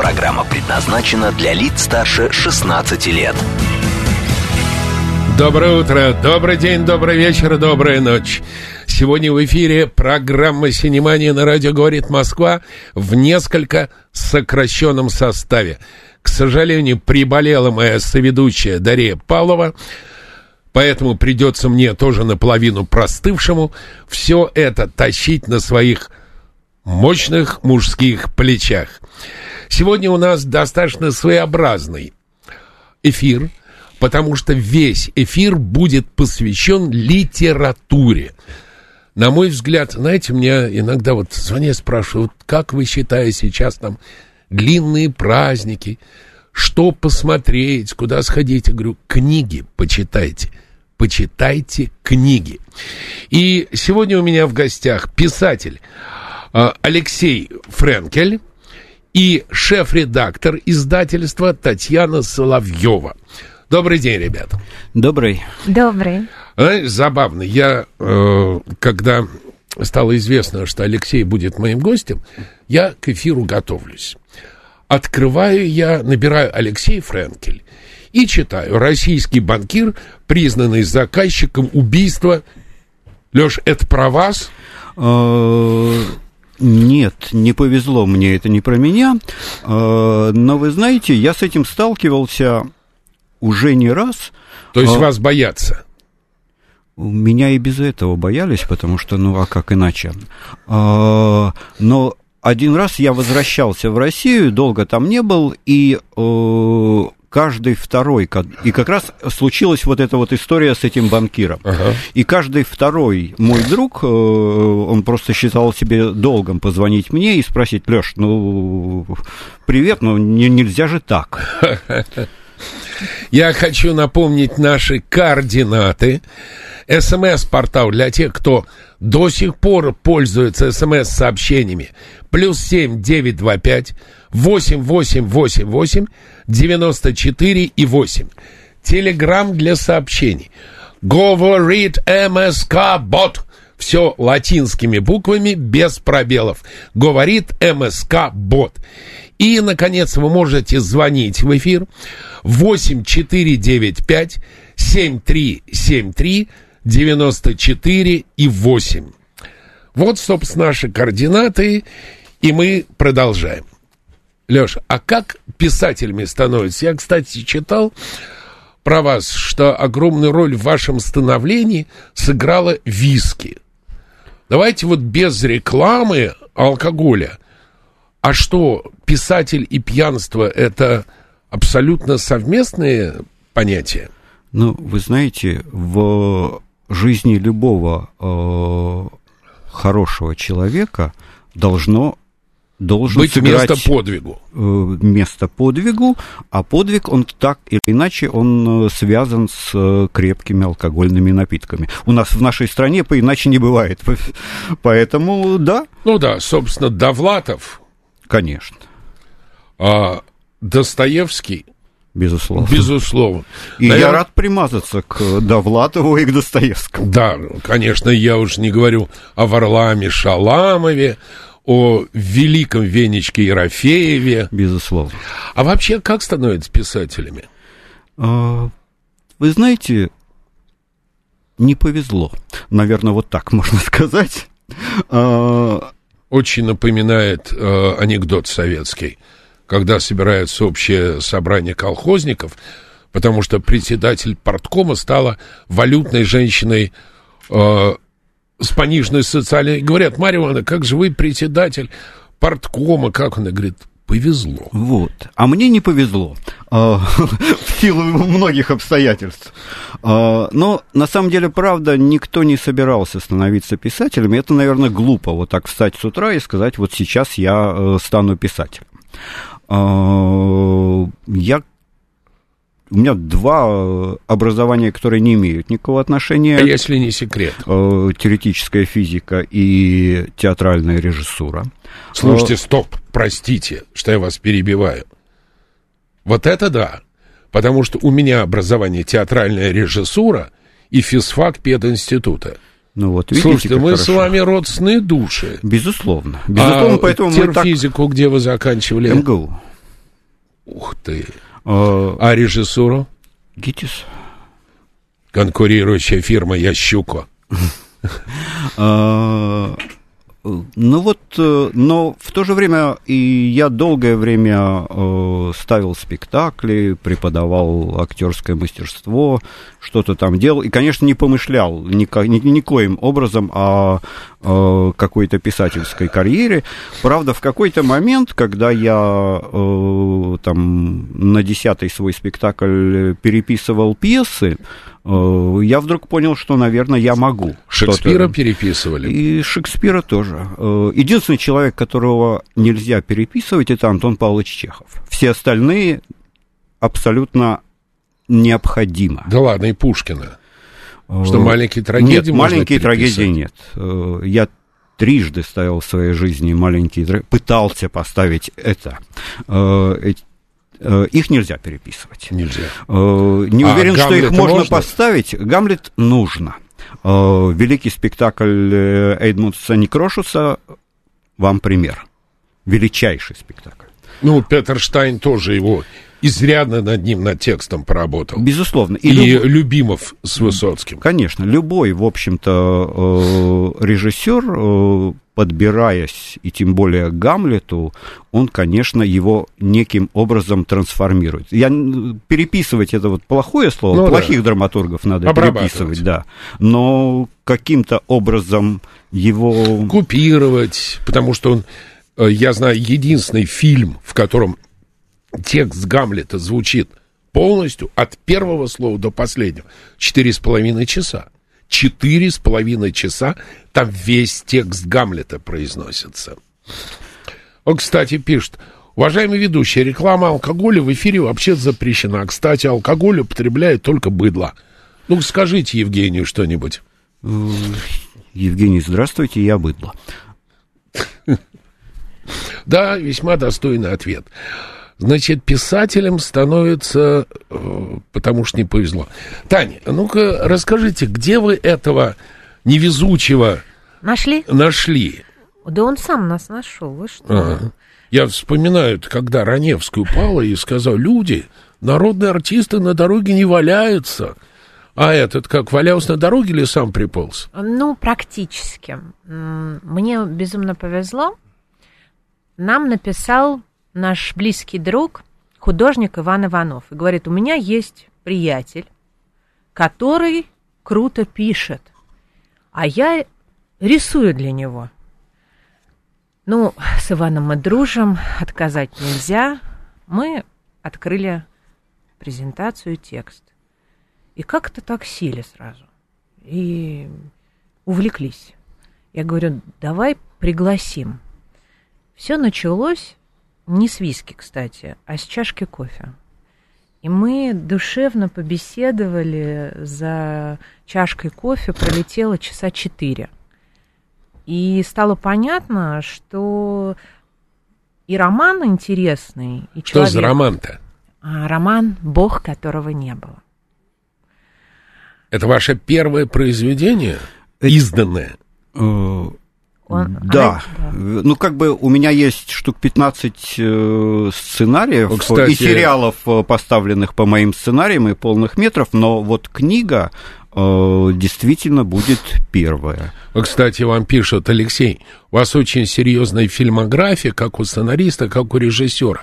Программа предназначена для лиц старше 16 лет. Доброе утро, добрый день, добрый вечер, добрая ночь. Сегодня в эфире программа «Синемания» на радио «Говорит Москва» в несколько сокращенном составе. К сожалению, приболела моя соведущая Дарья Павлова, поэтому придется мне тоже наполовину простывшему все это тащить на своих мощных мужских плечах. Сегодня у нас достаточно своеобразный эфир, потому что весь эфир будет посвящен литературе. На мой взгляд, знаете, мне иногда вот звонят, спрашивают, как вы считаете сейчас там длинные праздники, что посмотреть, куда сходить? Я говорю, книги почитайте, почитайте книги. И сегодня у меня в гостях писатель а, Алексей Френкель, и шеф-редактор издательства Татьяна Соловьева. Добрый день, ребята. Добрый. Добрый. А, забавно, я, э, когда стало известно, что Алексей будет моим гостем, я к эфиру готовлюсь. Открываю я, набираю Алексей Френкель и читаю «Российский банкир, признанный заказчиком убийства». Леш, это про вас? Нет, не повезло мне, это не про меня. Э, но вы знаете, я с этим сталкивался уже не раз. То есть вас боятся? Меня и без этого боялись, потому что, ну, а как иначе? Но один раз я возвращался в Россию, долго там не был, и э, каждый второй, и как раз случилась вот эта вот история с этим банкиром. Ага. И каждый второй мой друг, э, он просто считал себе долгом позвонить мне и спросить, Леш, ну, привет, ну не, нельзя же так. Я хочу напомнить наши координаты. СМС-портал для тех, кто до сих пор пользуется СМС-сообщениями. Плюс семь девять два пять восемь восемь восемь восемь девяносто четыре и восемь. Телеграмм для сообщений. Говорит МСК Бот. Все латинскими буквами, без пробелов. Говорит МСК Бот. И, наконец, вы можете звонить в эфир 8495 7373 94 и 8. Вот, собственно, наши координаты, и мы продолжаем. Леш, а как писателями становятся? Я, кстати, читал про вас, что огромную роль в вашем становлении сыграла виски. Давайте вот без рекламы алкоголя. А что, писатель и пьянство – это абсолютно совместные понятия? Ну, вы знаете, в жизни любого э, хорошего человека должно должен быть сыграть место подвигу. Э, место подвигу, а подвиг он так или иначе он э, связан с э, крепкими алкогольными напитками. У нас в нашей стране по иначе не бывает, поэтому да. Ну да, собственно, Довлатов. Конечно. А Достоевский Безусловно. Безусловно. И Наверное... я рад примазаться к Довлатову и к Достоевскому. Да, конечно, я уж не говорю о Варламе Шаламове, о великом Венечке Ерофееве. Безусловно. А вообще, как становятся писателями? А, вы знаете, не повезло. Наверное, вот так можно сказать. А, Очень напоминает э, анекдот советский когда собирается общее собрание колхозников, потому что председатель порткома стала валютной женщиной э, с пониженной социальной... Говорят, Марья Ивановна, как же вы председатель порткома, как она говорит, повезло. Вот. А мне не повезло а, в силу многих обстоятельств. А, но на самом деле, правда, никто не собирался становиться писателем. Это, наверное, глупо вот так встать с утра и сказать, вот сейчас я э, стану писателем. А, я у меня два образования, которые не имеют никакого отношения. А если не секрет? Теоретическая физика и театральная режиссура. Слушайте, стоп, простите, что я вас перебиваю. Вот это да. Потому что у меня образование театральная режиссура и физфак пединститута. Ну вот, видите, Слушайте, мы хорошо. с вами родственные души. Безусловно. Безусловно, а поэтому мы так... физику где вы заканчивали? МГУ. Ух ты. Э, А режиссуру? ГИТИС. Конкурирующая фирма Ящуко. Э, Ну вот, э, но в то же время и я долгое время э, ставил спектакли, преподавал актерское мастерство, что-то там делал, и, конечно, не помышлял нико, ни, никоим образом о, э, какой-то писательской карьере. Правда, в какой-то момент, когда я э, там на десятый свой спектакль переписывал пьесы, э, я вдруг понял, что, наверное, я могу. Шекспира переписывали. И Шекспира тоже. Э, Единственный человек, которого нельзя переписывать, это Антон Павлович Чехов. Все остальные абсолютно необходимо. Да ладно, и Пушкина. Э, Что маленькие трагедии Нет, маленькие переписать? трагедии нет. Э, Я трижды ставил в своей жизни маленькие трагедии, пытался поставить это. Э, э, Их нельзя переписывать. Нельзя. Э, Не А уверен, что их можно, можно? поставить. Гамлет нужно. Э, Великий спектакль э, Эйдмундса Некрошуса вам пример. Величайший спектакль. Ну, Петер Штайн тоже его изрядно над ним, над текстом поработал. Безусловно. И, И люб- Любимов с Высоцким. Конечно, любой, в общем-то, э, режиссер, э, подбираясь, и тем более к Гамлету, он, конечно, его неким образом трансформирует. Я переписывать это вот плохое слово, Ну да. плохих драматургов надо переписывать, да. Но каким-то образом его Купировать, потому что он, э, я знаю, единственный фильм, в котором текст Гамлета звучит полностью от первого слова до последнего. Четыре с половиной часа. Четыре с половиной часа там весь текст Гамлета произносится. Он, кстати, пишет. Уважаемый ведущий, реклама алкоголя в эфире вообще запрещена. Кстати, алкоголь употребляет только быдло. Ну, скажите Евгению что-нибудь. Евгений, здравствуйте, я быдло. Да, весьма достойный ответ. Значит, писателем становится, э, потому что не повезло. Таня, ну-ка расскажите, где вы этого невезучего Нашли? нашли? Да он сам нас нашел, вы что? Ага. Я вспоминаю, когда Раневский упала и сказал, люди, народные артисты на дороге не валяются. А этот как, валялся на дороге или сам приполз? Ну, практически. Мне безумно повезло. Нам написал наш близкий друг, художник Иван Иванов. И говорит, у меня есть приятель, который круто пишет, а я рисую для него. Ну, с Иваном мы дружим, отказать нельзя. Мы открыли презентацию, текст. И как-то так сели сразу. И увлеклись. Я говорю, давай пригласим. Все началось не с виски, кстати, а с чашки кофе. И мы душевно побеседовали за чашкой кофе, пролетело часа четыре. И стало понятно, что и роман интересный, и Что человек... за роман-то? А, роман «Бог, которого не было». Это ваше первое произведение, Э, изданное? Он- Да. она- да. Ну, как бы у меня есть штук 15 э, сценариев кстати- и сериалов, э, поставленных по моим сценариям и полных метров, но вот книга э, действительно будет первая. Кстати, вам пишут, Алексей, у вас очень серьезная фильмография, как у сценариста, как у режиссера.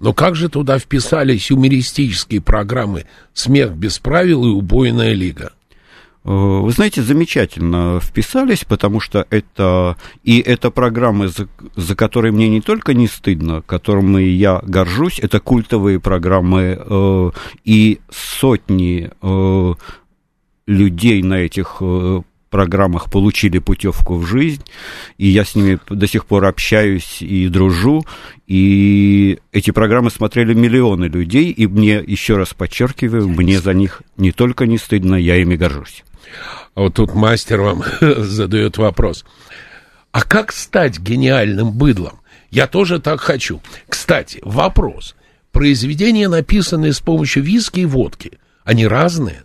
Но как же туда вписались юмористические программы «Смех без правил» и «Убойная лига»? Э, Вы знаете, замечательно вписались, потому что это и это программы, за, за которые мне не только не стыдно, которыми я горжусь, это культовые программы э, и сотни э, людей на этих э, программах получили путевку в жизнь, и я с ними до сих пор общаюсь и дружу, и эти программы смотрели миллионы людей, и мне, еще раз подчеркиваю, мне за них не только не стыдно, я ими горжусь. А вот тут мастер вам задает вопрос. А как стать гениальным быдлом? Я тоже так хочу. Кстати, вопрос. Произведения, написанные с помощью виски и водки, они разные?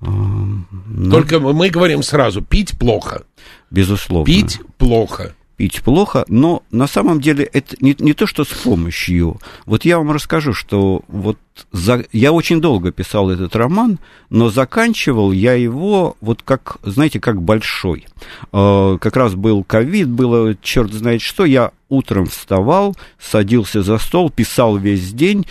Ну, Только мы говорим сразу, пить плохо. Безусловно. Пить плохо. Пить плохо, но на самом деле это не, не то, что с помощью. Вот я вам расскажу, что вот за, я очень долго писал этот роман, но заканчивал я его вот как, знаете, как большой. Э, как раз был ковид, было черт знает что, я утром вставал, садился за стол, писал весь день,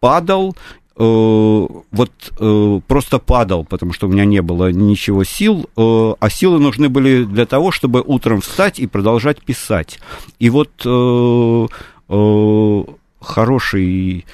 падал, вот э, просто падал, потому что у меня не было ничего сил, э, а силы нужны были для того, чтобы утром встать и продолжать писать. И вот э, э, хороший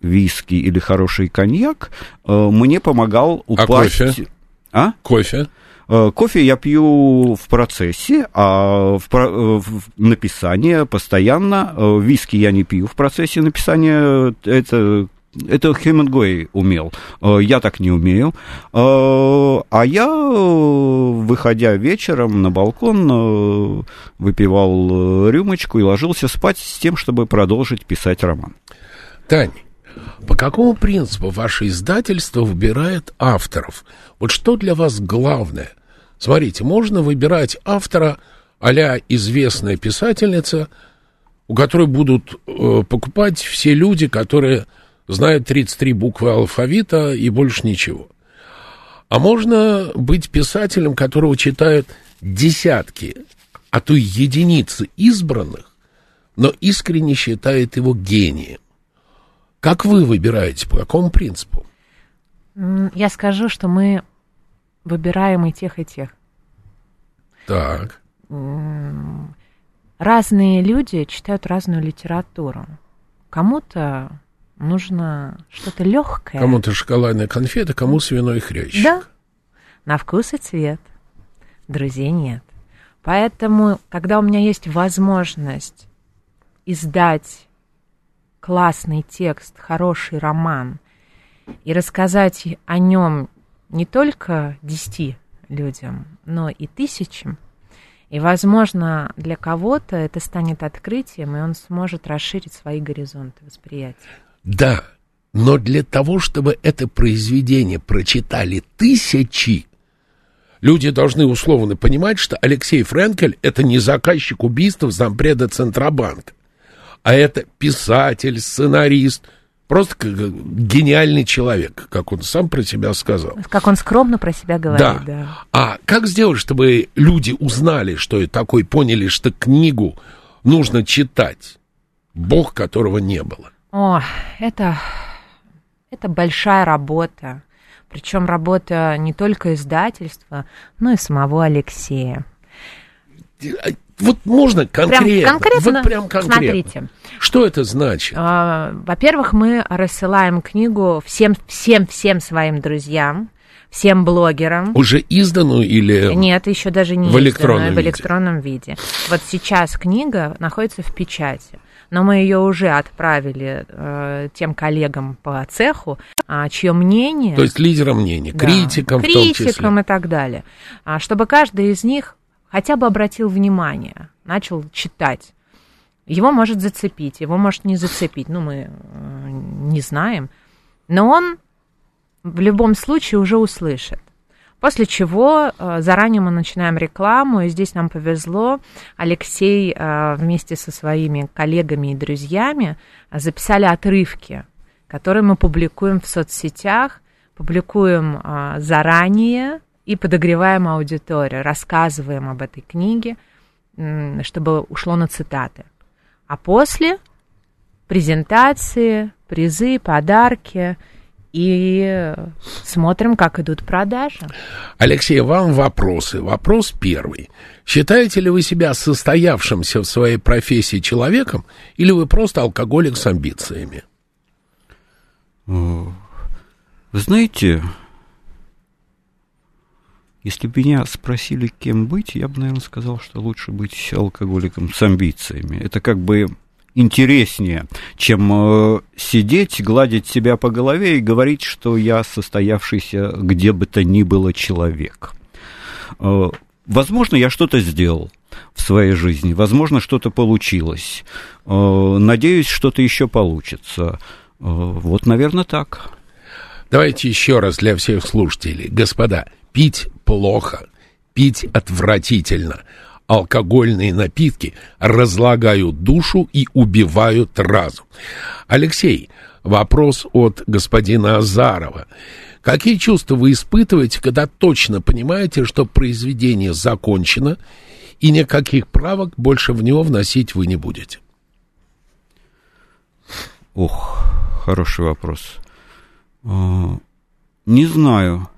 виски или хороший коньяк э, мне помогал упасть. кофе? А? Кофе. Э, Кофе я пью в процессе, а в, про- э, в написании постоянно. Э, Виски я не пью в процессе написания. Это это Хемингуэй умел. Э, Я так не умею. Э, А я, выходя вечером на балкон, э, выпивал рюмочку и ложился спать с тем, чтобы продолжить писать роман. Тань, по какому принципу ваше издательство выбирает авторов? Вот что для вас главное? Смотрите, можно выбирать автора а известная писательница, у которой будут э, покупать все люди, которые знают 33 буквы алфавита и больше ничего. А можно быть писателем, которого читают десятки, а то и единицы избранных, но искренне считает его гением. Как вы выбираете, по какому принципу? Я скажу, что мы выбираем и тех, и тех. Так. Разные люди читают разную литературу. Кому-то нужно что-то легкое. Кому-то шоколадная конфета, кому свиной хрящик. Да. На вкус и цвет. Друзей нет. Поэтому, когда у меня есть возможность издать классный текст, хороший роман и рассказать о нем не только десяти людям, но и тысячам, и, возможно, для кого-то это станет открытием, и он сможет расширить свои горизонты восприятия. Да, но для того, чтобы это произведение прочитали тысячи, люди должны условно понимать, что Алексей Френкель — это не заказчик убийства зампреда Центробанка, а это писатель, сценарист, просто гениальный человек, как он сам про себя сказал. Как он скромно про себя говорит, да. А как сделать, чтобы люди узнали, что это такое, поняли, что книгу нужно читать? Бог, которого не было. О, это, это большая работа. Причем работа не только издательства, но и самого Алексея. Вот можно конкретно? Прям конкретно? Вот прям конкретно. Смотрите. Что это значит? А, Во-первых, мы рассылаем книгу всем, всем, всем своим друзьям, всем блогерам. Уже изданную или... Нет, еще даже не В изданную, электронном в виде. электронном виде. Вот сейчас книга находится в печати. Но мы ее уже отправили э, тем коллегам по цеху, а, чье мнение... То есть лидерам мнений, Да, критикам, критикам и так далее. А, чтобы каждый из них хотя бы обратил внимание, начал читать. Его может зацепить, его может не зацепить, ну, мы э, не знаем. Но он в любом случае уже услышит. После чего э, заранее мы начинаем рекламу, и здесь нам повезло. Алексей э, вместе со своими коллегами и друзьями э, записали отрывки, которые мы публикуем в соцсетях, публикуем заранее и подогреваем аудиторию, рассказываем об этой книге, чтобы ушло на цитаты. А после презентации, призы, подарки и смотрим, как идут продажи. Алексей, вам вопросы. Вопрос первый. Считаете ли вы себя состоявшимся в своей профессии человеком, или вы просто алкоголик с амбициями? Вы знаете, Если бы меня спросили, кем быть, я бы, наверное, сказал, что лучше быть алкоголиком с амбициями. Это как бы интереснее, чем э, сидеть, гладить себя по голове и говорить, что я состоявшийся где бы то ни было человек. Э, возможно, я что-то сделал в своей жизни, возможно, что-то получилось. Э, надеюсь, что-то еще получится. Вот, наверное, так. Давайте еще раз для всех слушателей. Господа, пить плохо, пить отвратительно алкогольные напитки разлагают душу и убивают разум. Алексей, вопрос от господина Азарова. Какие чувства вы испытываете, когда точно понимаете, что произведение закончено, и никаких правок больше в него вносить вы не будете? Ох, хороший вопрос. А, не знаю.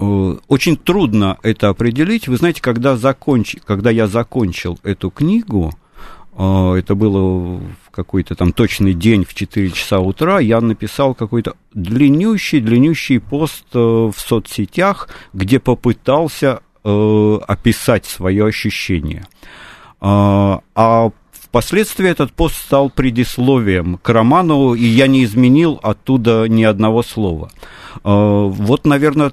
Э, очень трудно это определить. Вы знаете, когда, законч... когда я закончил эту книгу, э, это было в какой-то там точный день в 4 часа утра, я написал какой-то длиннющий-длиннющий пост э, в соцсетях, где попытался описать свое ощущение. А впоследствии этот пост стал предисловием к роману, и я не изменил оттуда ни одного слова. Вот, наверное,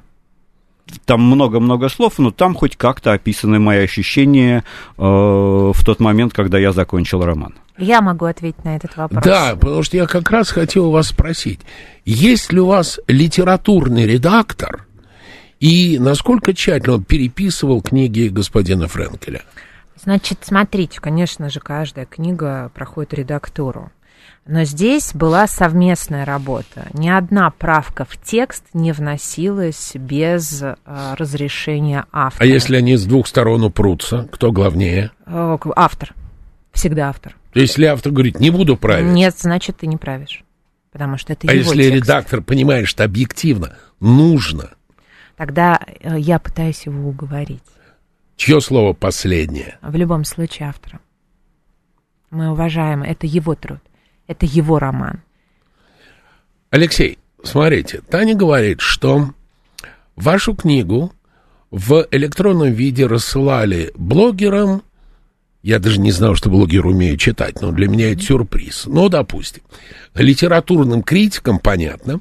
там много-много слов, но там хоть как-то описаны мои ощущения э, в тот момент, когда я закончил роман. Я могу ответить на этот вопрос. Да, потому что я как раз хотел вас спросить, есть ли у вас литературный редактор, и насколько тщательно он переписывал книги господина Френкеля? Значит, смотрите, конечно же, каждая книга проходит редактуру. Но здесь была совместная работа. Ни одна правка в текст не вносилась без э, разрешения автора. А если они с двух сторон упрутся, кто главнее? Э, автор. Всегда автор. То есть, если автор говорит, не буду править? Нет, значит, ты не правишь. Потому что это а его если текст. редактор понимает, что объективно нужно? Тогда э, я пытаюсь его уговорить. Чье слово последнее? В любом случае автора. Мы уважаем, это его труд. Это его роман. Алексей, смотрите, Таня говорит, что вашу книгу в электронном виде рассылали блогерам. Я даже не знал, что блогеры умеют читать, но для меня это сюрприз. Ну, допустим, литературным критикам, понятно,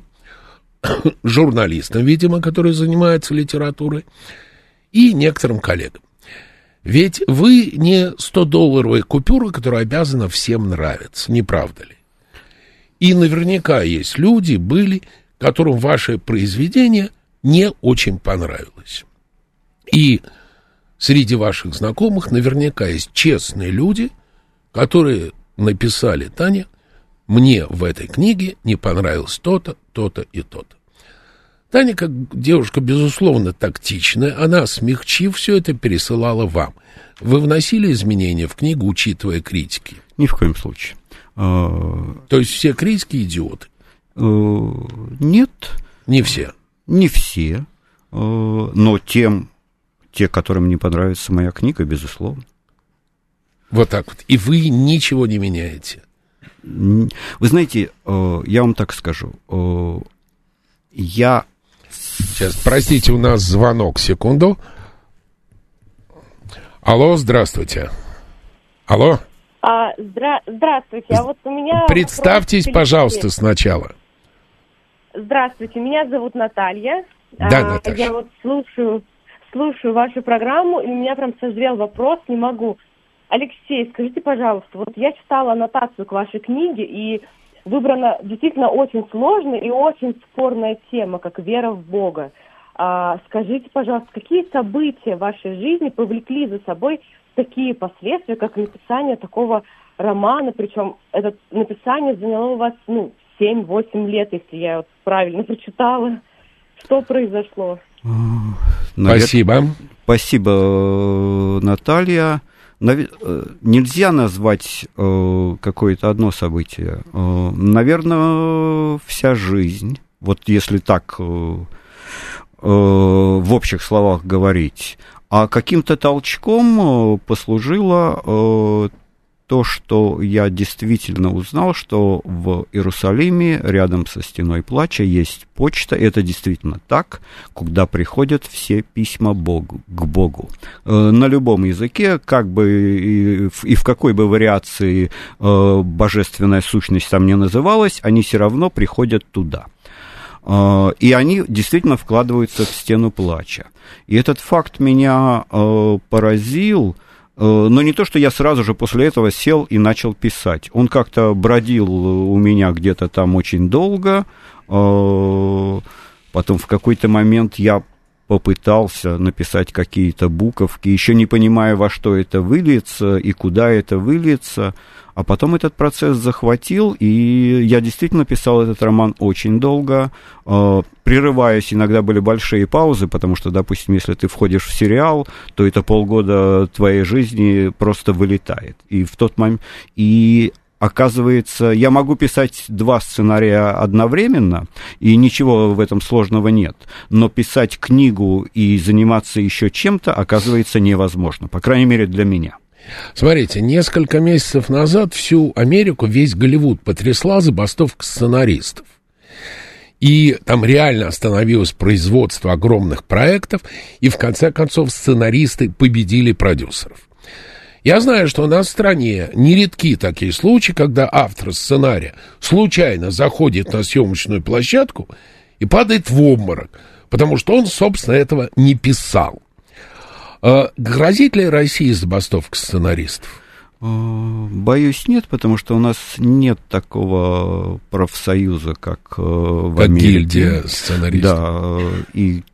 журналистам, видимо, которые занимаются литературой, и некоторым коллегам. Ведь вы не 100-долларовая купюра, которая обязана всем нравиться, не правда ли? И наверняка есть люди, были, которым ваше произведение не очень понравилось. И среди ваших знакомых наверняка есть честные люди, которые написали Таня, мне в этой книге не понравилось то-то, то-то и то-то. Таня, как девушка, безусловно, тактичная, она, смягчив все это, пересылала вам. Вы вносили изменения в книгу, учитывая критики? Ни в коем случае. А, То есть все критики идиоты? Э, нет. Не все? Не все. Э, но тем, те, которым не понравится моя книга, безусловно. Вот так вот. И вы ничего не меняете? Вы знаете, э, я вам так скажу. Я... Сейчас, простите, у нас звонок, секунду. Алло, здравствуйте. Алло. А, здра... Здравствуйте, а вот у меня... Представьтесь, пожалуйста, сначала. Здравствуйте, меня зовут Наталья. Да, а, Наташа. Я вот слушаю, слушаю вашу программу, и у меня прям созрел вопрос, не могу. Алексей, скажите, пожалуйста, вот я читала аннотацию к вашей книге, и выбрана действительно очень сложная и очень спорная тема, как вера в Бога. А, скажите, пожалуйста, какие события в вашей жизни повлекли за собой такие последствия, как написание такого романа, причем это написание заняло у вас, ну, 7-8 лет, если я вот правильно прочитала. Что произошло? Спасибо. Спасибо, Наталья. Нав... Э, нельзя назвать э, какое-то одно событие. Э, наверное, вся жизнь. Вот если так э, э, в общих словах говорить. А каким-то толчком э, послужило э, то, что я действительно узнал, что в Иерусалиме рядом со стеной плача есть почта. Это действительно так, куда приходят все письма Богу, к Богу. Э, на любом языке, как бы и, в какой бы вариации божественная сущность там не называлась, они все равно приходят туда. Э, и они действительно вкладываются в стену плача. И этот факт меня э, поразил, э, но не то, что я сразу же после этого сел и начал писать. Он как-то бродил у меня где-то там очень долго. Потом в какой-то момент я попытался написать какие-то буковки, еще не понимая, во что это выльется и куда это выльется. А потом этот процесс захватил, и я действительно писал этот роман очень долго, э, прерываясь, иногда были большие паузы, потому что, допустим, если ты входишь в сериал, то это полгода твоей жизни просто вылетает. И в тот момент... И оказывается, я могу писать два сценария одновременно, и ничего в этом сложного нет. Но писать книгу и заниматься еще чем-то оказывается невозможно, по крайней мере для меня. Смотрите, несколько месяцев назад всю Америку, весь Голливуд потрясла забастовка сценаристов. И там реально остановилось производство огромных проектов, и в конце концов сценаристы победили продюсеров. Я знаю, что у нас в стране нередки такие случаи, когда автор сценария случайно заходит на съемочную площадку и падает в обморок, потому что он, собственно, этого не писал. А грозит ли России забастовка сценаристов? А, боюсь, нет, потому что у нас нет такого профсоюза, как э, в как Америке. гильдия сценаристов. Да, и,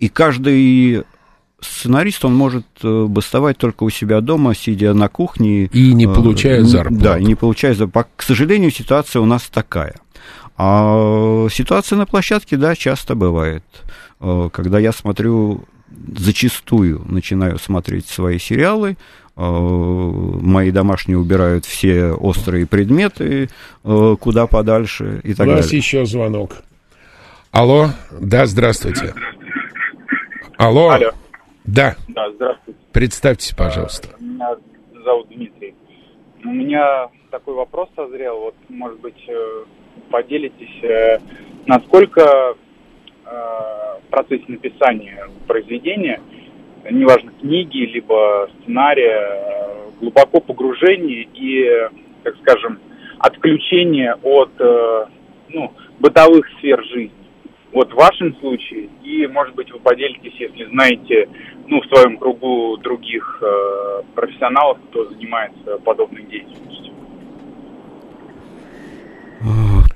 и каждый сценарист, он может э, бастовать только у себя дома, сидя на кухне. И не получая зарплату. Да, и не получая зарплату. К сожалению, ситуация у нас такая. А ситуация на площадке, да, часто бывает. Э, когда я смотрю зачастую начинаю смотреть свои сериалы, э, мои домашние убирают все острые предметы э, куда подальше и так У нас далее. еще звонок. Алло, да, здравствуйте. Алло. Алло. Да, Да, здравствуйте. представьтесь, пожалуйста. Меня зовут Дмитрий. У меня такой вопрос созрел. Вот, может быть, э, поделитесь, э, насколько э, в процессе написания произведения, неважно, книги, либо сценария, э, глубоко погружение и, так скажем, отключение от э, ну, бытовых сфер жизни. Вот в вашем случае, и, может быть, вы поделитесь, если знаете, ну, в своем кругу других э, профессионалов, кто занимается подобной деятельностью.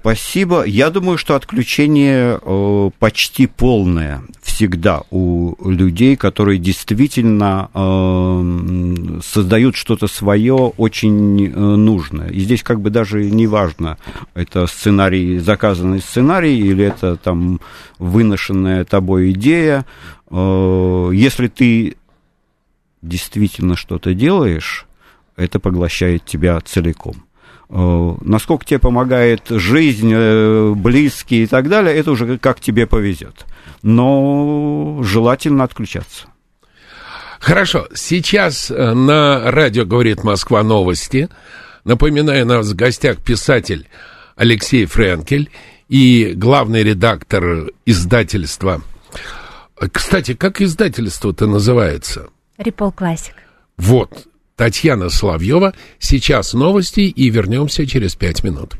Спасибо. Я думаю, что отключение э, почти полное всегда у людей, которые действительно э, создают что-то свое очень э, нужное. И здесь как бы даже не важно, это сценарий, заказанный сценарий или это там выношенная тобой идея. Если ты действительно что-то делаешь, это поглощает тебя целиком. Э, насколько тебе помогает жизнь, э, близкие и так далее, это уже как тебе повезет. Но желательно отключаться. Хорошо, сейчас э, на радио говорит Москва новости. Напоминаю, у нас в гостях писатель Алексей Френкель и главный редактор издательства. Кстати, как издательство-то называется? Рипл Классик. Вот, Татьяна Соловьева. Сейчас новости и вернемся через пять минут.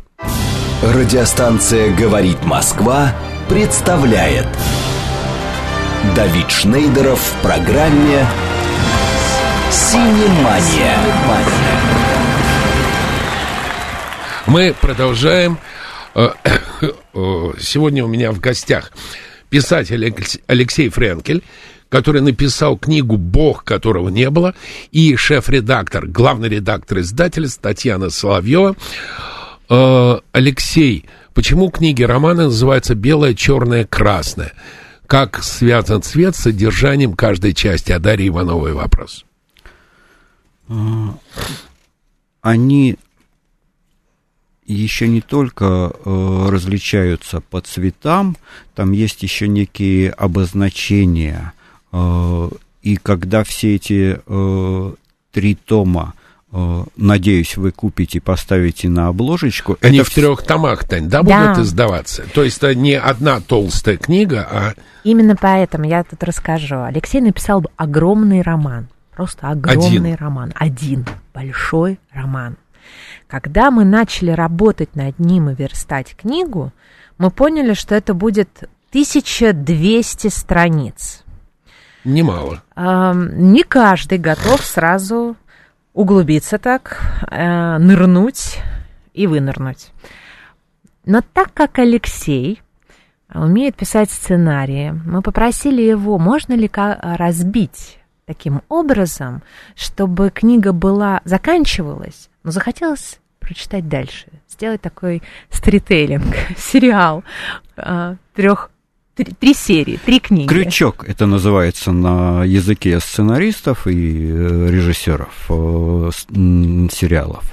Радиостанция «Говорит Москва» представляет Давид Шнейдеров в программе «Синемания». Мы продолжаем. Э, Сегодня у меня в гостях писатель Алексей Френкель, который написал книгу «Бог, которого не было», и шеф-редактор, главный редактор издательства Татьяна Соловьева. Э, Алексей, почему книги романы называются «Белое, черное, красное»? Как связан цвет с содержанием каждой части? А Дарья Ивановой вопрос. Они еще не только э, различаются по цветам, там есть еще некие обозначения. И когда все эти э, три тома Э, надеюсь, вы купите и поставите на обложечку. Они это в трех томах, Тань, да, Да. будут издаваться? То есть это не одна толстая книга, а Именно поэтому я тут расскажу. Алексей написал огромный роман. Просто огромный Один. роман. Один большой роман. Когда мы начали работать над ним и верстать книгу, мы поняли, что это будет 1200 страниц. Немало. Не каждый готов сразу углубиться так, э, нырнуть и вынырнуть. Но так как Алексей умеет писать сценарии, мы попросили его, можно ли ка- разбить таким образом, чтобы книга была заканчивалась, но захотелось прочитать дальше, сделать такой стритейлинг, сериал э, трех, три, три серии, три книги. Крючок это называется на языке сценаристов и э, режиссеров э, сериалов.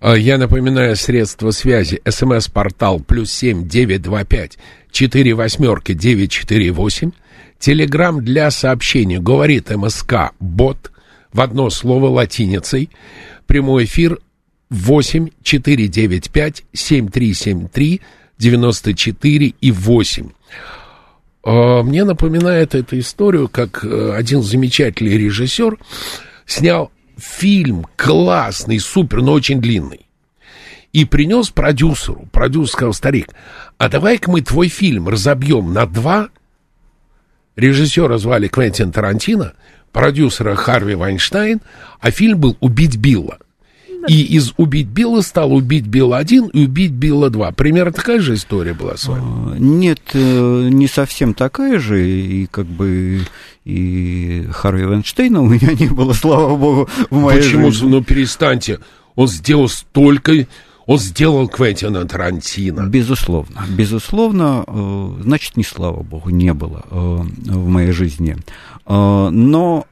А, Я напоминаю средства связи. СМС-портал плюс семь девять два пять четыре восьмерки девять четыре восемь. Телеграмм для сообщений. Говорит МСК Бот в одно слово латиницей. Прямой эфир 8 495 7373 94 и 8. А, Мне напоминает эту историю, как э, один замечательный режиссер снял фильм классный, супер, но очень длинный. И принес продюсеру. Продюсер сказал, старик, а давай-ка мы твой фильм разобьем на два. Режиссера звали Квентин Тарантино, продюсера Харви Вайнштейн, а фильм был «Убить Билла». И из «Убить Билла» стал «Убить Билла 1» и «Убить Билла 2». Примерно такая же история была с вами. Э, Нет, э, не совсем такая же, и как бы и Харви Вайнштейна у меня не было, слава богу, в моей Почему? жизни. Ну, перестаньте. Он сделал столько... Он сделал Квентина Тарантино. Безусловно, безусловно, э, значит, не слава богу, не было э, в моей жизни. Но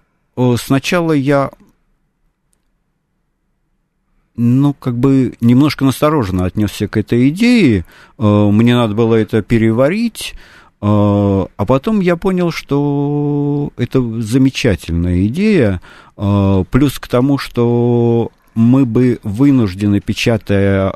сначала я, ну, как бы немножко настороженно отнесся к этой идее. Э, Мне надо было это переварить. э, А потом я понял, что это замечательная идея. э, Плюс к тому, что мы бы вынуждены, печатая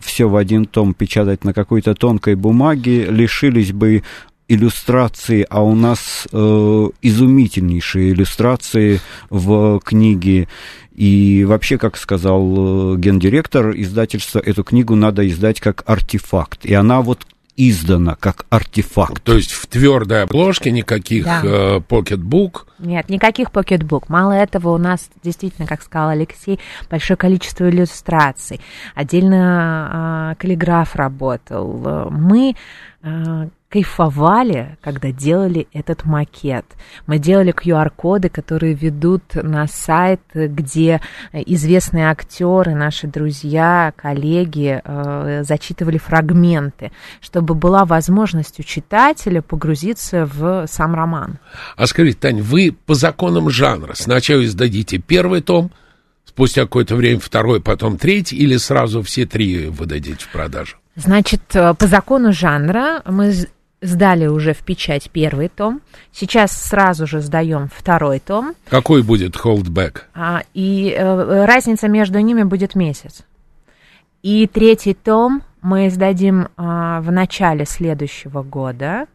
все в один том, печатать на какой-то тонкой бумаге, лишились бы иллюстрации, а у нас э, изумительнейшие иллюстрации в книге. И вообще, как сказал э, гендиректор издательства, эту книгу надо издать как артефакт. И она вот издана как артефакт. То есть в твердой обложке никаких Да. э, покетбук. Нет, никаких покетбук. Мало этого, у нас действительно, как сказал Алексей, большое количество иллюстраций. Отдельно а, каллиграф работал. Э, Мы а, кайфовали, когда делали этот макет. Мы делали QR-коды, которые ведут на сайт, где известные актеры, наши друзья, коллеги э, зачитывали фрагменты, чтобы была возможность у читателя погрузиться в сам роман. А скажите, Тань, вы по законам жанра сначала издадите первый том, спустя какое-то время второй, потом третий, или сразу все три выдадите в продажу? Значит, э, по закону жанра мы сдали уже в печать первый том. Сейчас сразу же сдаем второй том. Какой будет holdback? а, и э, разница между ними будет месяц. И третий том мы издадим а, в начале следующего года,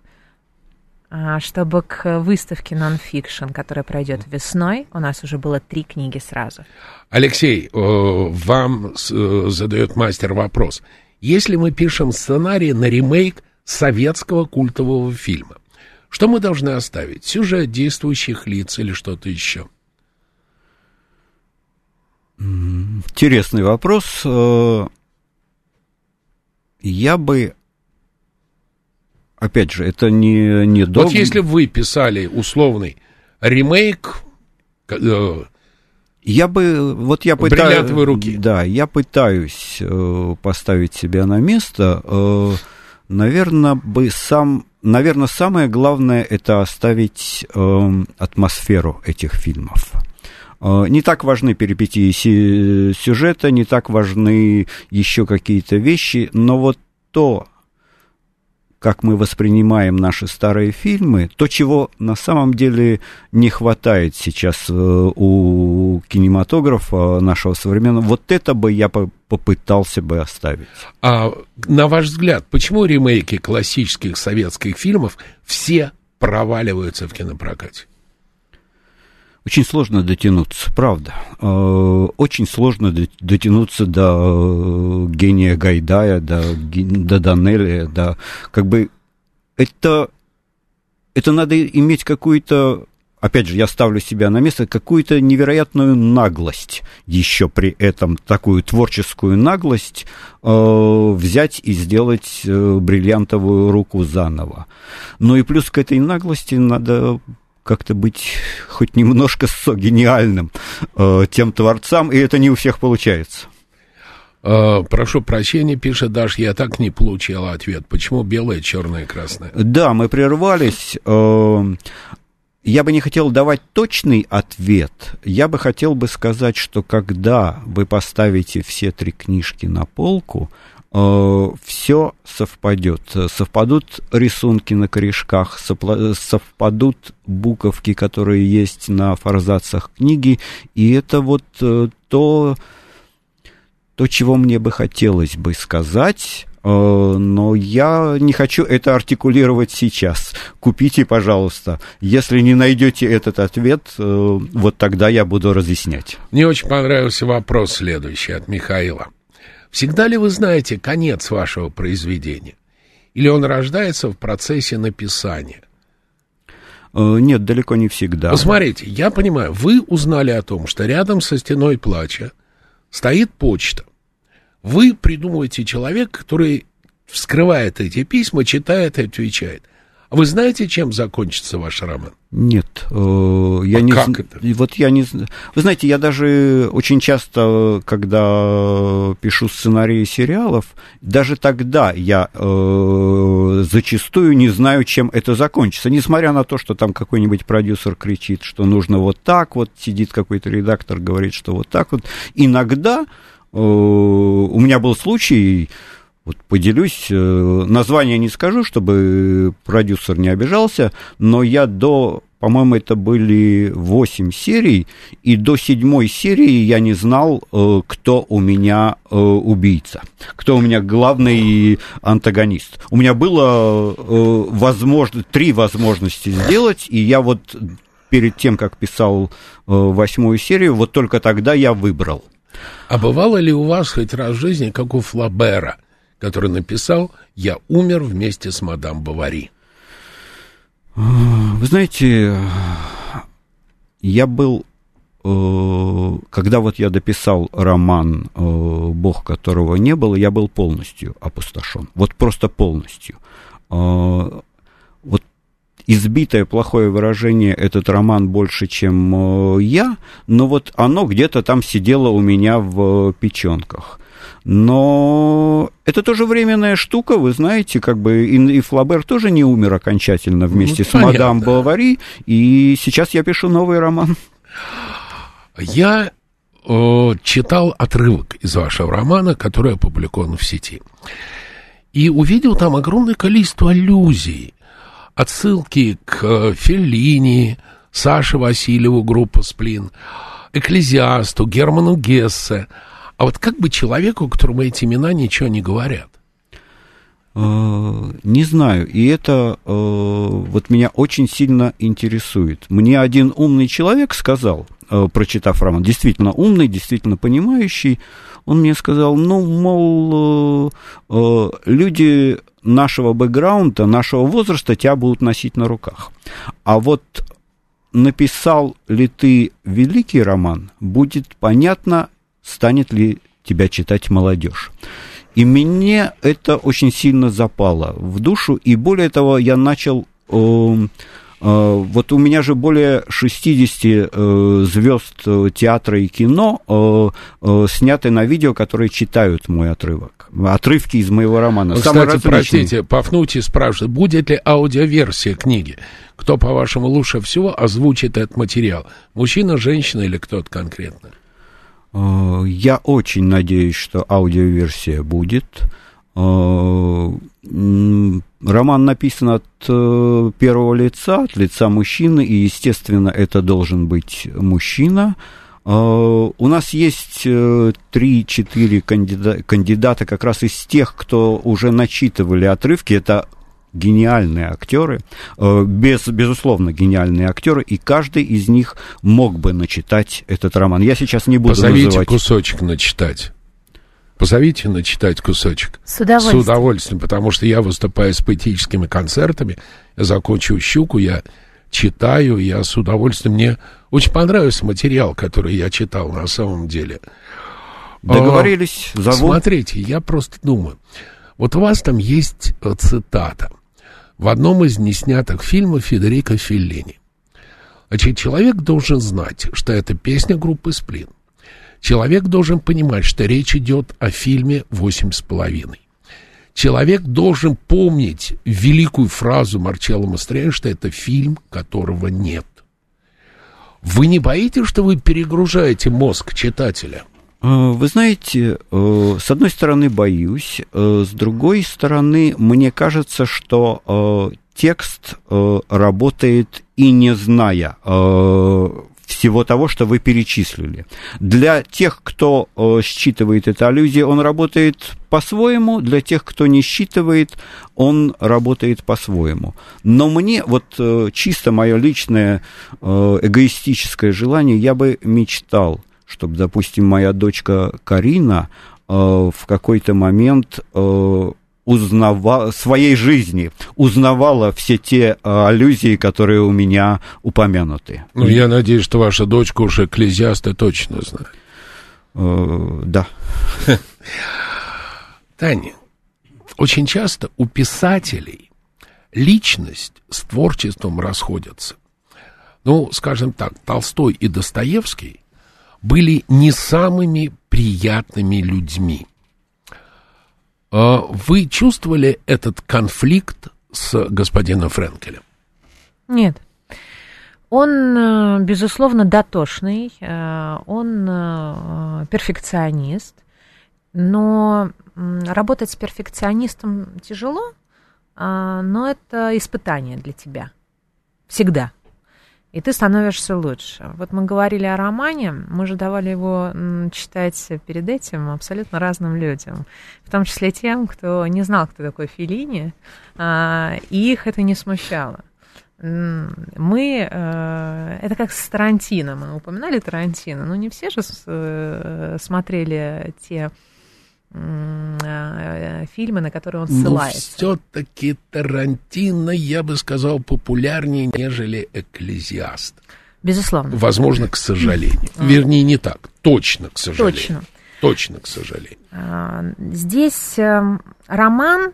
а, чтобы к выставке нонфикшн, которая пройдет весной, у нас уже было три книги сразу. Алексей, э, вам э, задает мастер вопрос. Если мы пишем сценарий на ремейк советского культового фильма, что мы должны оставить? Сюжет действующих лиц или что-то еще? Интересный вопрос. Э, Я бы, опять же, это не, не Вот догм- если бы вы писали условный ремейк, э, Я бы, вот я пытаюсь... Руки. Да, я пытаюсь э, поставить себя на место. Э, наверное, бы сам... Наверное, самое главное это оставить э, атмосферу этих фильмов. Э, Не так важны перипетии си- сюжета, не так важны еще какие-то вещи, но вот то, как мы воспринимаем наши старые фильмы, то, чего на самом деле не хватает сейчас э, у кинематографа нашего современного, вот это бы я попытался бы оставить. А на ваш взгляд, почему ремейки классических советских фильмов все проваливаются в кинопрокате? Очень сложно дотянуться, правда. Э, очень сложно дотянуться до э, гения Гайдая, до, до Данелия, до... Как бы это, это надо иметь какую-то опять же, я ставлю себя на место, какую-то невероятную наглость, еще при этом такую творческую наглость э, взять и сделать бриллиантовую руку заново. Ну и плюс к этой наглости надо как-то быть хоть немножко гениальным э, тем творцам, и это не у всех получается. Uh, прошу прощения, пишет Даш, я так не получила ответ. Почему белое, черное красное? Да, мы прервались. Uh, я бы не хотел давать точный ответ. Я бы хотел бы сказать, что когда вы поставите все три книжки на полку, Э, все совпадет. Совпадут рисунки на корешках, совпадут буковки, которые есть на форзацах книги, и это вот э, то, то, чего мне бы хотелось бы сказать, э, но я не хочу это артикулировать сейчас. Купите, пожалуйста. Если не найдете этот ответ, вот тогда я буду разъяснять. Мне очень понравился вопрос следующий от Михаила. Всегда ли вы знаете конец вашего произведения? Или он рождается в процессе написания? Э, нет, далеко не всегда. Посмотрите, я понимаю, вы узнали о том, что рядом со стеной плача стоит почта. Вы придумываете человека, который вскрывает эти письма, читает и отвечает. Вы знаете, чем закончится ваш роман? Нет, э, я а не как это? Вот я не Вы знаете, я даже очень часто, когда пишу сценарии сериалов, даже тогда я э, зачастую не знаю, чем это закончится. Несмотря на то, что там какой-нибудь продюсер кричит, что нужно вот так, вот сидит какой-то редактор, говорит, что вот так вот. Иногда э, у меня был случай вот поделюсь, э, название не скажу, чтобы продюсер не обижался, но я до, по-моему, это были 8 серий, и до седьмой серии я не знал, э, кто у меня э, убийца, кто у меня главный антагонист. У меня было возможно, три возможности сделать, и я вот перед тем, как писал восьмую серию, вот только тогда я выбрал. А бывало ли у вас хоть раз в жизни, как у Флабера, который написал «Я умер вместе с мадам Бавари». Вы знаете, я был, э, когда вот я дописал роман э, «Бог, которого не было», я был полностью опустошен. Вот просто полностью. Э, вот избитое плохое выражение этот роман больше, чем я, но вот оно где-то там сидело у меня в печенках. Но это тоже временная штука, вы знаете, как бы и, и Флабер тоже не умер окончательно вместе ну, с понятно. мадам Бавари, и сейчас я пишу новый роман. Я э, читал отрывок из вашего романа, который опубликован в сети, и увидел там огромное количество аллюзий, отсылки к э, Феллини, Саше Васильеву, группа «Сплин», Экклезиасту, Герману Гессе – а вот как бы человеку, которому эти имена ничего не говорят? Э, не знаю, и это э, вот меня очень сильно интересует. Мне один умный человек сказал, э, прочитав роман, действительно умный, действительно понимающий, он мне сказал, ну, мол, люди нашего бэкграунда, нашего возраста тебя будут носить на руках. А вот написал ли ты великий роман, будет понятно станет ли тебя читать молодежь. И мне это очень сильно запало в душу, и более того, я начал... Э, э, вот у меня же более 60 э, звезд театра и кино э, э, сняты на видео, которые читают мой отрывок. Отрывки из моего романа. Кстати, простите, Пафнутий спрашивает, будет ли аудиоверсия книги? Кто, по-вашему, лучше всего озвучит этот материал? Мужчина, женщина или кто-то конкретно? Э, я очень надеюсь, что аудиоверсия будет. Э, Роман написан от э, первого лица, от лица мужчины, и, естественно, это должен быть мужчина. У нас есть э, 3-4 кандида- кандидата как раз из тех, кто уже начитывали отрывки. Это гениальные актеры, э, без, безусловно, гениальные актеры, и каждый из них мог бы начитать этот роман. Я сейчас не буду Позовите называть... кусочек начитать. Позовите начитать кусочек. С удовольствием. С удовольствием, потому что я выступаю с поэтическими концертами, я закончу «Щуку», я читаю, я с удовольствием... Мне очень понравился материал, который я читал на самом деле. Договорились, А, зову. Смотрите, я просто думаю, вот у вас там есть э, цитата в одном из неснятых фильмов Федерико Феллини. Значит, человек должен знать, что это песня группы «Сплин». Человек должен понимать, что речь идет о фильме «Восемь с половиной». Человек должен помнить великую фразу Марчелло Мастрояна, что это фильм, которого нет. Вы не боитесь, что вы перегружаете мозг читателя? Э, Вы знаете, э, с одной стороны боюсь, э, с другой стороны мне кажется, что текст работает и не зная всего того, что вы перечислили. Для тех, кто считывает это аллюзия, он работает по-своему, для тех, кто не считывает, он работает по-своему. Но мне, вот чисто мое личное эгоистическое желание, я бы мечтал, чтобы, допустим, моя дочка Карина э, в какой-то момент э, узнавала своей жизни, узнавала все те э, аллюзии, которые у меня упомянуты. Ну, я надеюсь, что ваша дочка уже экклезиаста точно знает. Э, да. Таня, очень часто у писателей личность с творчеством расходятся. Ну, скажем так, Толстой и Достоевский были не самыми приятными людьми. А Вы чувствовали этот конфликт с господином Френкелем? Нет. Он, э, безусловно, дотошный, э, он э, перфекционист, но работать с перфекционистом тяжело, а, но это испытание для тебя. Всегда. И ты становишься лучше. Вот мы говорили о романе, мы же давали его читать перед этим абсолютно разным людям, в том числе тем, кто не знал, кто такой Филини, а, и их это не смущало. Мы, э, это как с Тарантино, мы упоминали Тарантино, но не все же э, смотрели те фильмы, на которые он Ну, ссылается. все-таки Тарантино, я бы сказал, популярнее, нежели Экклезиаст. Безусловно. Возможно, к сожалению. Вернее, не так. Точно, к сожалению. Точно. Точно, к сожалению. А, Здесь эм, роман,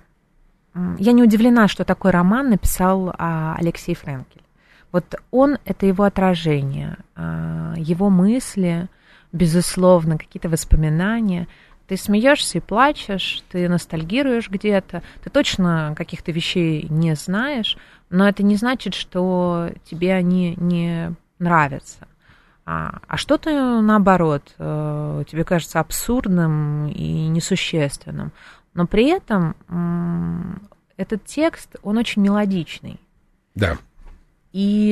я не удивлена, что такой роман написал а, Алексей Френкель. Вот он — это его отражение, а, его мысли, безусловно, какие-то воспоминания. Ты смеешься и плачешь, ты ностальгируешь где-то, ты точно каких-то вещей не знаешь, но это не значит, что тебе они не нравятся. А, а что-то, наоборот, э, тебе кажется абсурдным и несущественным. Но при этом этот текст, он очень мелодичный. Да, И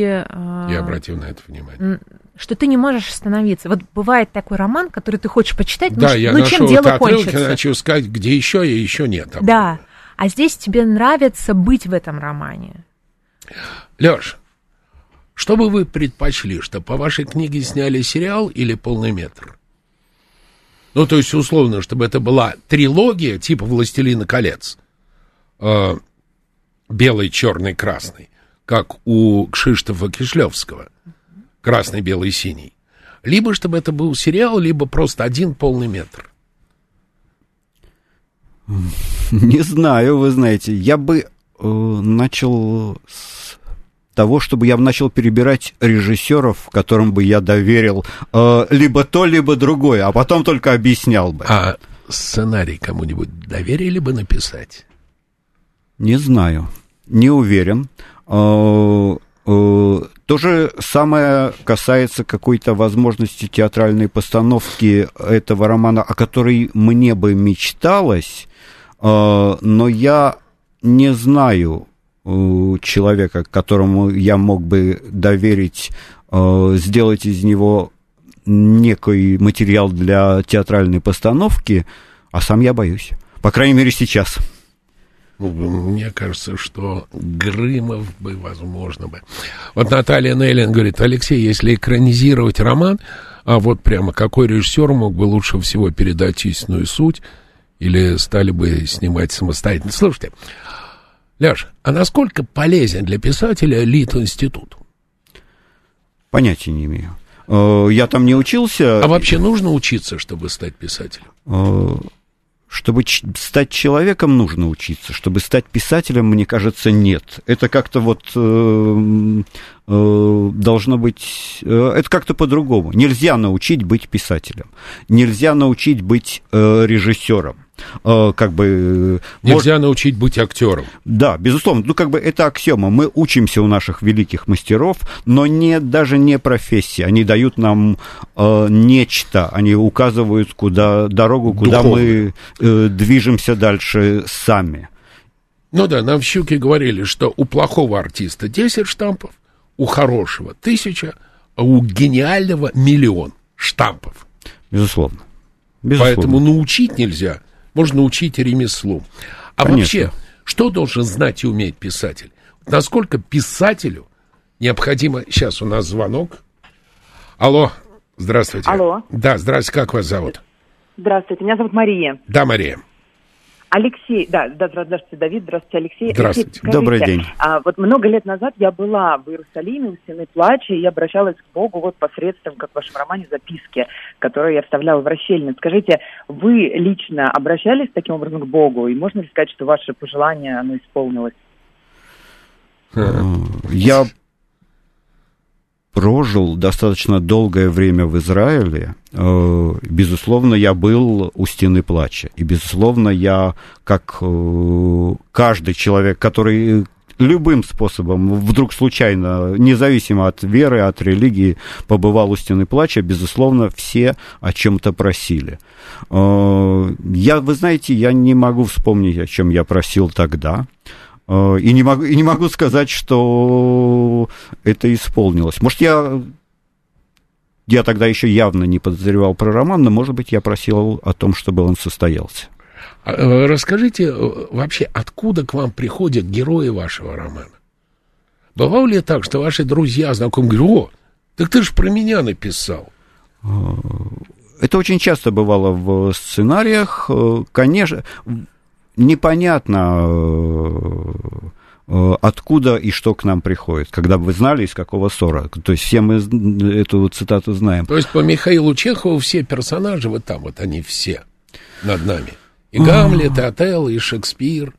я обратил на это внимание. что ты не можешь остановиться. Вот бывает такой роман, который ты хочешь почитать, ну, Да, ш- я ну нашел чем дело отрывок, кончится? начал искать, где еще и еще нет. об Да. А здесь тебе нравится быть в этом романе. Леш, что бы вы предпочли, что по вашей книге сняли сериал или полный метр? Ну, то есть, условно, чтобы это была трилогия типа «Властелина колец». Э, белый, черный, красный. Как у Кшиштофа Кишлевского. Красный, белый, синий. Либо чтобы это был сериал, либо просто один полный метр. Не знаю, вы знаете, я бы э, начал с того, чтобы я начал перебирать режиссеров, которым бы я доверил э, либо то, либо другое, а потом только объяснял бы. А сценарий кому-нибудь доверили бы написать? Не знаю, не уверен. Э, э, То же самое касается какой-то возможности театральной постановки этого романа, о которой мне бы мечталось, э, но я не знаю человека, которому я мог бы доверить сделать из него некий материал для театральной постановки, а сам я боюсь. По крайней мере, сейчас. Мне кажется, что Грымов бы, возможно бы. Вот Наталья Нейлин говорит, Алексей, если экранизировать роман, а вот прямо какой режиссер мог бы лучше всего передать истинную суть, или стали бы снимать самостоятельно. Слушайте, Ляш, а насколько полезен для писателя Лит-институт? Понятия не имею. Э, Я там не учился. А вообще нужно учиться, чтобы стать писателем? Чтобы стать человеком, нужно учиться. Чтобы стать писателем, мне кажется, нет. Это как-то вот э, э, должно быть... э, Это как-то по-другому. Нельзя научить быть писателем. Нельзя научить быть э, режиссером. Э, Как бы... э, может- Нельзя научить быть актером. Да, безусловно. Ну, как бы это аксиома. Мы учимся у наших великих мастеров, но не, даже не профессии. Они дают нам э, нечто. Они указывают куда, дорогу, куда мы э, движемся дальше сами. Ну да, нам в «Щуке» говорили, что у плохого артиста 10 штампов, у хорошего тысяча, а у гениального миллион штампов. Безусловно. Безусловно. Поэтому научить нельзя, можно научить ремеслу. А Конечно. вообще, что должен знать и уметь писатель? Насколько писателю необходимо... Сейчас у нас звонок. Алло, здравствуйте. Алло. Да, здравствуйте, как вас зовут? Здравствуйте, меня зовут Мария. Да, Мария. Алексей, да, да, здра- здравствуйте, Давид, здравствуйте, Алексей. Здравствуйте. Алексей, скажите, Добрый день. А, вот много лет назад я была в Иерусалиме у Стены Плача, и я обращалась к Богу вот посредством, как в вашем романе, записки, которые я вставляла в расщелины. Скажите, вы лично обращались таким образом к Богу, и можно ли сказать, что ваше пожелание, оно исполнилось? Э, Я прожил достаточно долгое время в Израиле. Э, Безусловно, я был у стены плача. И, безусловно, я, как э, каждый человек, который любым способом, вдруг случайно, независимо от веры, от религии, побывал у стены плача, безусловно, все о чем-то просили. Э, Я, вы знаете, я не могу вспомнить, о чем я просил тогда. Э, И не могу, и не могу сказать, что это исполнилось. Может, я, я тогда еще явно не подозревал про роман, но, может быть, я просил о том, чтобы он состоялся. А, э, Расскажите э, вообще, откуда к вам приходят герои вашего романа? Бывало ли так, что ваши друзья, знакомые, говорят, о, так ты же про меня написал. Это очень часто бывало в сценариях. Конечно, непонятно, э, э, откуда и что к нам приходит, когда бы вы знали, из какого ссора. То есть все мы эту цитату знаем. То есть по Михаилу Чехову все персонажи, вот там вот они все над нами. И Гамлет, и Отелло, и Шекспир,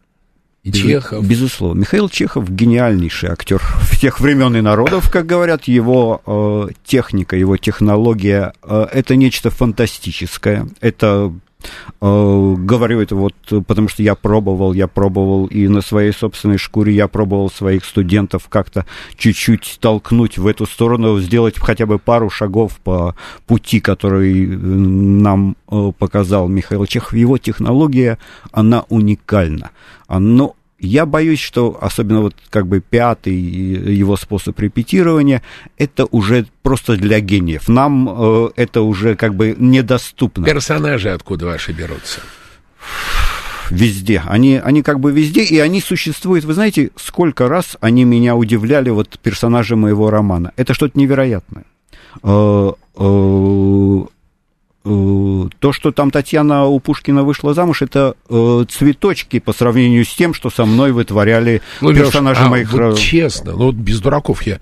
и Чехов. Безусловно. Михаил Чехов гениальнейший актер всех времен и народов, как говорят. Его э, техника, его технология э, это нечто фантастическое. Это говорю это вот потому что я пробовал, я пробовал и на своей собственной шкуре, я пробовал своих студентов как-то чуть-чуть толкнуть в эту сторону, сделать хотя бы пару шагов по пути, который э, нам э, показал Михаил Чехов. Его технология, она уникальна. Но я боюсь, что особенно вот как бы пятый его способ репетирования, это уже просто для гениев. Нам э, это уже как бы недоступно. Персонажи откуда ваши берутся? Везде. Они, они как бы везде, и они существуют. Вы знаете, сколько раз они меня удивляли, вот персонажи моего романа. Это что-то невероятное. Э, э, э, То, что там Татьяна у Пушкина вышла замуж, это э, цветочки по сравнению с тем, что со мной вытворяли Ну, персонажи а моих... вот ро- честно, ну вот без дураков я...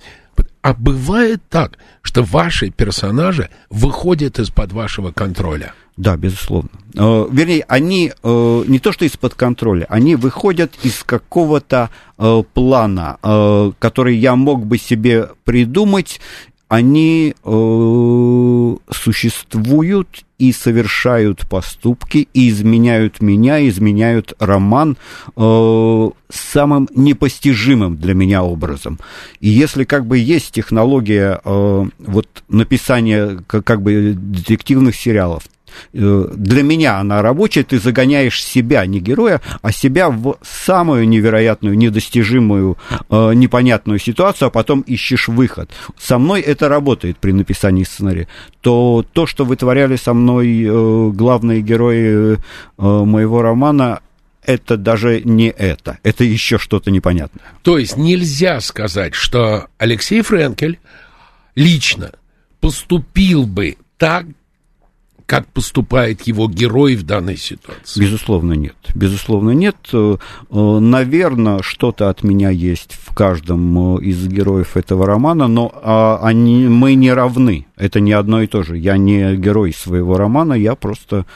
А бывает так, что ваши персонажи выходят из-под вашего контроля? Да, безусловно. Э, Вернее, они э, не то что из-под контроля, они выходят из какого-то э, плана, э, который я мог бы себе придумать. Они э, существуют и совершают поступки, и изменяют меня, изменяют роман э, самым непостижимым для меня образом. И если как бы есть технология э, вот написания как, как бы детективных сериалов, для меня она рабочая, ты загоняешь себя, не героя, а себя в самую невероятную, недостижимую, э, непонятную ситуацию, а потом ищешь выход. Со мной это работает при написании сценария. То, то что вытворяли со мной э, главные герои моего романа, это даже не это, это еще что-то непонятное. То есть нельзя сказать, что Алексей Френкель лично поступил бы так, как поступает его герой в данной ситуации? Безусловно, нет. Безусловно, нет. Э, э, Наверное, что-то от меня есть в каждом э, из героев этого романа, но а, они, мы не равны. Это не одно и то же. Я не герой своего романа, я просто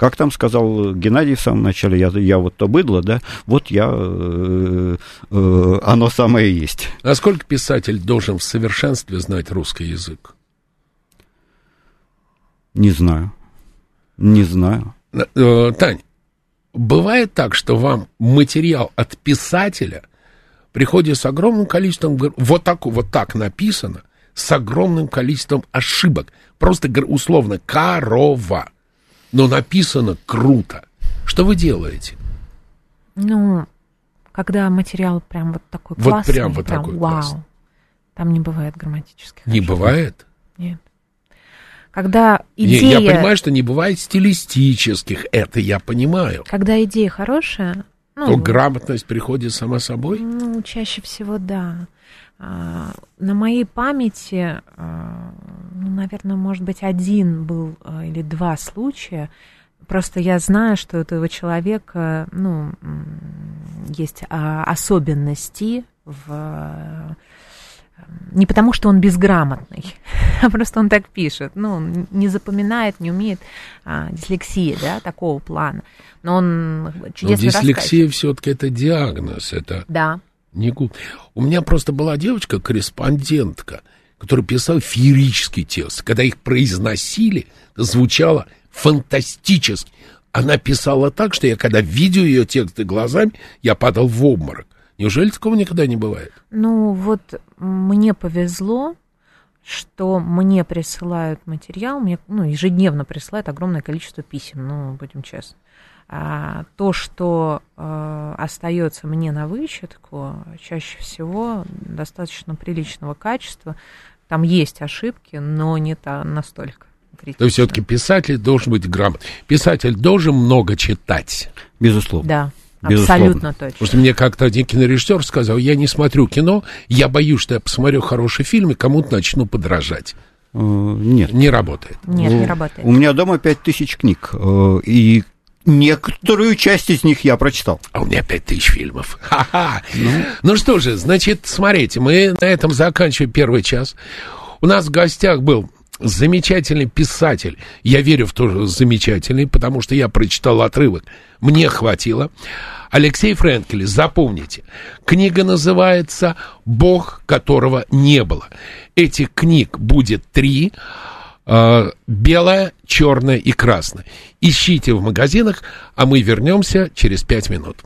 как там сказал Геннадий в самом начале, я, я вот то быдло, да, вот я, э, э, оно самое есть. А сколько писатель должен в совершенстве знать русский язык? Не знаю. Не знаю. Э, Тань, бывает так, что вам материал от писателя приходит с огромным количеством, вот так, вот так написано, с огромным количеством ошибок. Просто условно корова но написано круто. Что вы делаете? Ну, когда материал прям вот такой вот классный, прям вот прям, такой вау, классный. там не бывает грамматических Не ошибок. бывает? Нет. Когда идея... Не, я понимаю, что не бывает стилистических, это я понимаю. Когда идея хорошая... Ну, то грамотность приходит сама собой? Ну, чаще всего да. А, на моей памяти, а, ну, наверное, может быть, один был а, или два случая. Просто я знаю, что у этого человека, ну, есть особенности в не потому, что он безграмотный, а просто он так пишет. Ну, не запоминает, не умеет. А, дислексия, да, такого плана. Но он чудесно Но дислексия все-таки это диагноз, это да. Не губ. У меня просто была девочка-корреспондентка, которая писала феерический текст. Когда их произносили, звучало фантастически. Она писала так, что я, когда видел ее тексты глазами, я падал в обморок. Неужели такого никогда не бывает? Ну, вот мне повезло, что мне присылают материал, мне ну, ежедневно присылают огромное количество писем, ну, будем честны. А, то, что а, остается мне на вычетку, чаще всего достаточно приличного качества. Там есть ошибки, но не та, настолько. Критично. То есть все-таки писатель должен быть грамотный. Писатель должен много читать. Безусловно. Да. Безусловно. Абсолютно точно. Потому что мне как-то один кинорежиссер сказал, я не смотрю кино, я боюсь, что я посмотрю хороший фильм и кому-то начну подражать. Э, нет. Не работает. Нет, не работает. У меня дома пять тысяч книг, э, и Некоторую часть из них я прочитал. А у меня пять тысяч фильмов. Ха-ха. Ну. ну что же, значит, смотрите, мы на этом заканчиваем первый час. У нас в гостях был замечательный писатель. Я верю в то, что замечательный, потому что я прочитал отрывок. Мне хватило. Алексей Френкель, запомните, книга называется «Бог, которого не было». Этих книг будет три. Э, белое, черное и красное. Ищите в магазинах, а мы вернемся через пять минут.